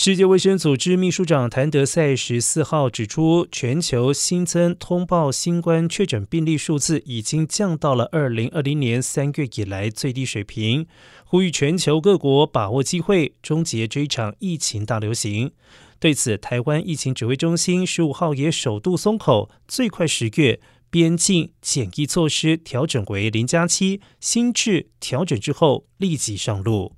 世界卫生组织秘书长谭德赛十四号指出全球新增通报新冠确诊病例数字已经降到了二零二零年三月以来最低水平呼吁全球各国把握机会终结这一场疫情大流行。对此台湾疫情指挥中心十五号也首度松口最快十月边境检疫措施调整为零加七新制调整之后立即上路。